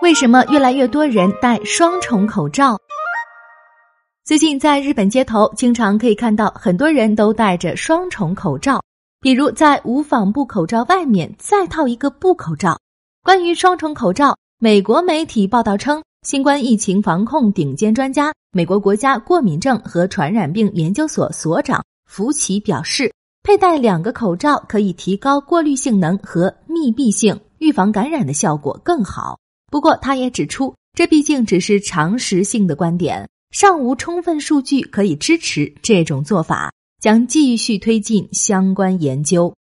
为什么越来越多人戴双重口罩？最近在日本街头，经常可以看到很多人都戴着双重口罩，比如在无纺布口罩外面再套一个布口罩。关于双重口罩，美国媒体报道称，新冠疫情防控顶尖专家、美国国家过敏症和传染病研究所所长福奇表示，佩戴两个口罩可以提高过滤性能和密闭性，预防感染的效果更好。不过，他也指出，这毕竟只是常识性的观点，尚无充分数据可以支持这种做法，将继续推进相关研究。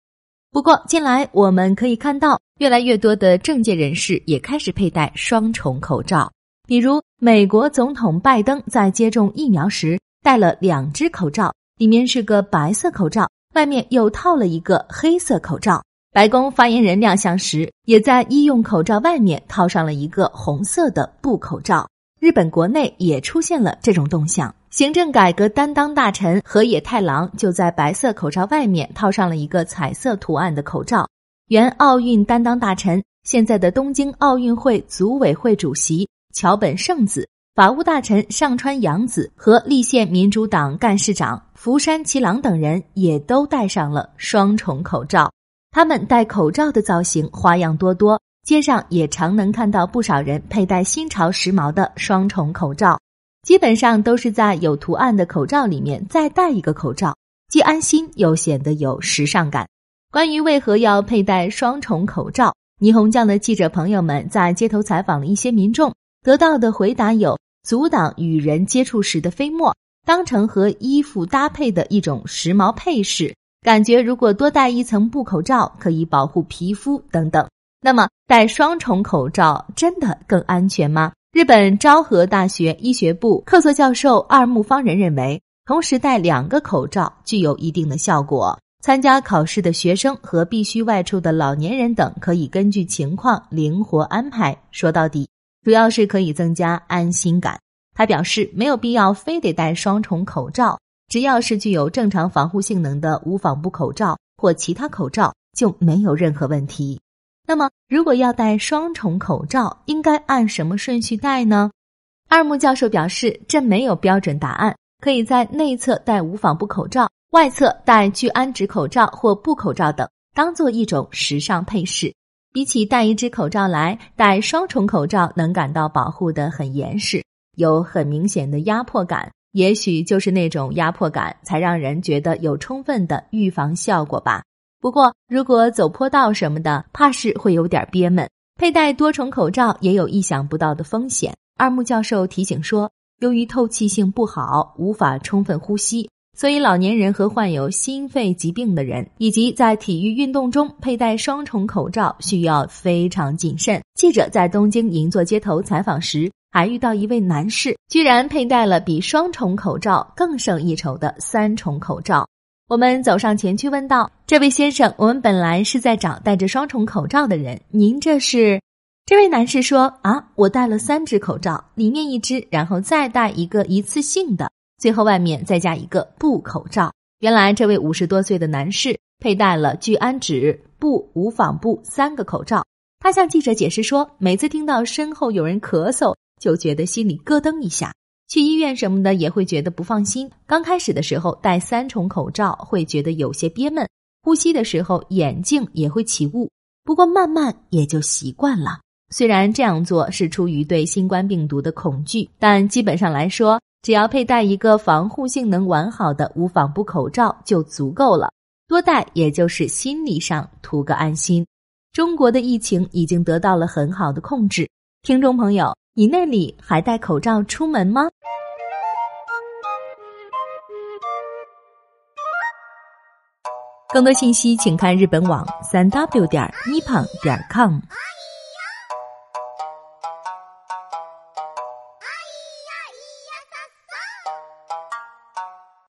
不过，近来我们可以看到，越来越多的政界人士也开始佩戴双重口罩，比如美国总统拜登在接种疫苗时戴了两只口罩，里面是个白色口罩，外面又套了一个黑色口罩。白宫发言人亮相时，也在医用口罩外面套上了一个红色的布口罩。日本国内也出现了这种动向，行政改革担当大臣河野太郎就在白色口罩外面套上了一个彩色图案的口罩。原奥运担当大臣、现在的东京奥运会组委会主席桥本圣子、法务大臣上川洋子和立宪民主党干事长福山七郎等人也都戴上了双重口罩。他们戴口罩的造型花样多多，街上也常能看到不少人佩戴新潮时髦的双重口罩，基本上都是在有图案的口罩里面再戴一个口罩，既安心又显得有时尚感。关于为何要佩戴双重口罩，霓虹酱的记者朋友们在街头采访了一些民众，得到的回答有：阻挡与人接触时的飞沫，当成和衣服搭配的一种时髦配饰。感觉如果多戴一层布口罩可以保护皮肤等等，那么戴双重口罩真的更安全吗？日本昭和大学医学部客座教授二木方人认为，同时戴两个口罩具有一定的效果。参加考试的学生和必须外出的老年人等可以根据情况灵活安排。说到底，主要是可以增加安心感。他表示，没有必要非得戴双重口罩。只要是具有正常防护性能的无纺布口罩或其他口罩就没有任何问题。那么，如果要戴双重口罩，应该按什么顺序戴呢？二木教授表示，这没有标准答案，可以在内侧戴无纺布口罩，外侧戴聚氨酯口罩或布口罩等，当做一种时尚配饰。比起戴一只口罩来，戴双重口罩能感到保护的很严实，有很明显的压迫感。也许就是那种压迫感，才让人觉得有充分的预防效果吧。不过，如果走坡道什么的，怕是会有点憋闷。佩戴多重口罩也有意想不到的风险。二木教授提醒说，由于透气性不好，无法充分呼吸，所以老年人和患有心肺疾病的人，以及在体育运动中佩戴双重口罩需要非常谨慎。记者在东京银座街头采访时。还遇到一位男士，居然佩戴了比双重口罩更胜一筹的三重口罩。我们走上前去问道：“这位先生，我们本来是在找戴着双重口罩的人，您这是？”这位男士说：“啊，我戴了三只口罩，里面一只，然后再戴一个一次性的，最后外面再加一个布口罩。”原来，这位五十多岁的男士佩戴了聚氨酯、布、无纺布三个口罩。他向记者解释说：“每次听到身后有人咳嗽。”就觉得心里咯噔一下，去医院什么的也会觉得不放心。刚开始的时候戴三重口罩会觉得有些憋闷，呼吸的时候眼镜也会起雾。不过慢慢也就习惯了。虽然这样做是出于对新冠病毒的恐惧，但基本上来说，只要佩戴一个防护性能完好的无纺布口罩就足够了。多戴也就是心理上图个安心。中国的疫情已经得到了很好的控制，听众朋友。你那里还戴口罩出门吗？更多信息请看日本网三 w 点 nippon 点 com。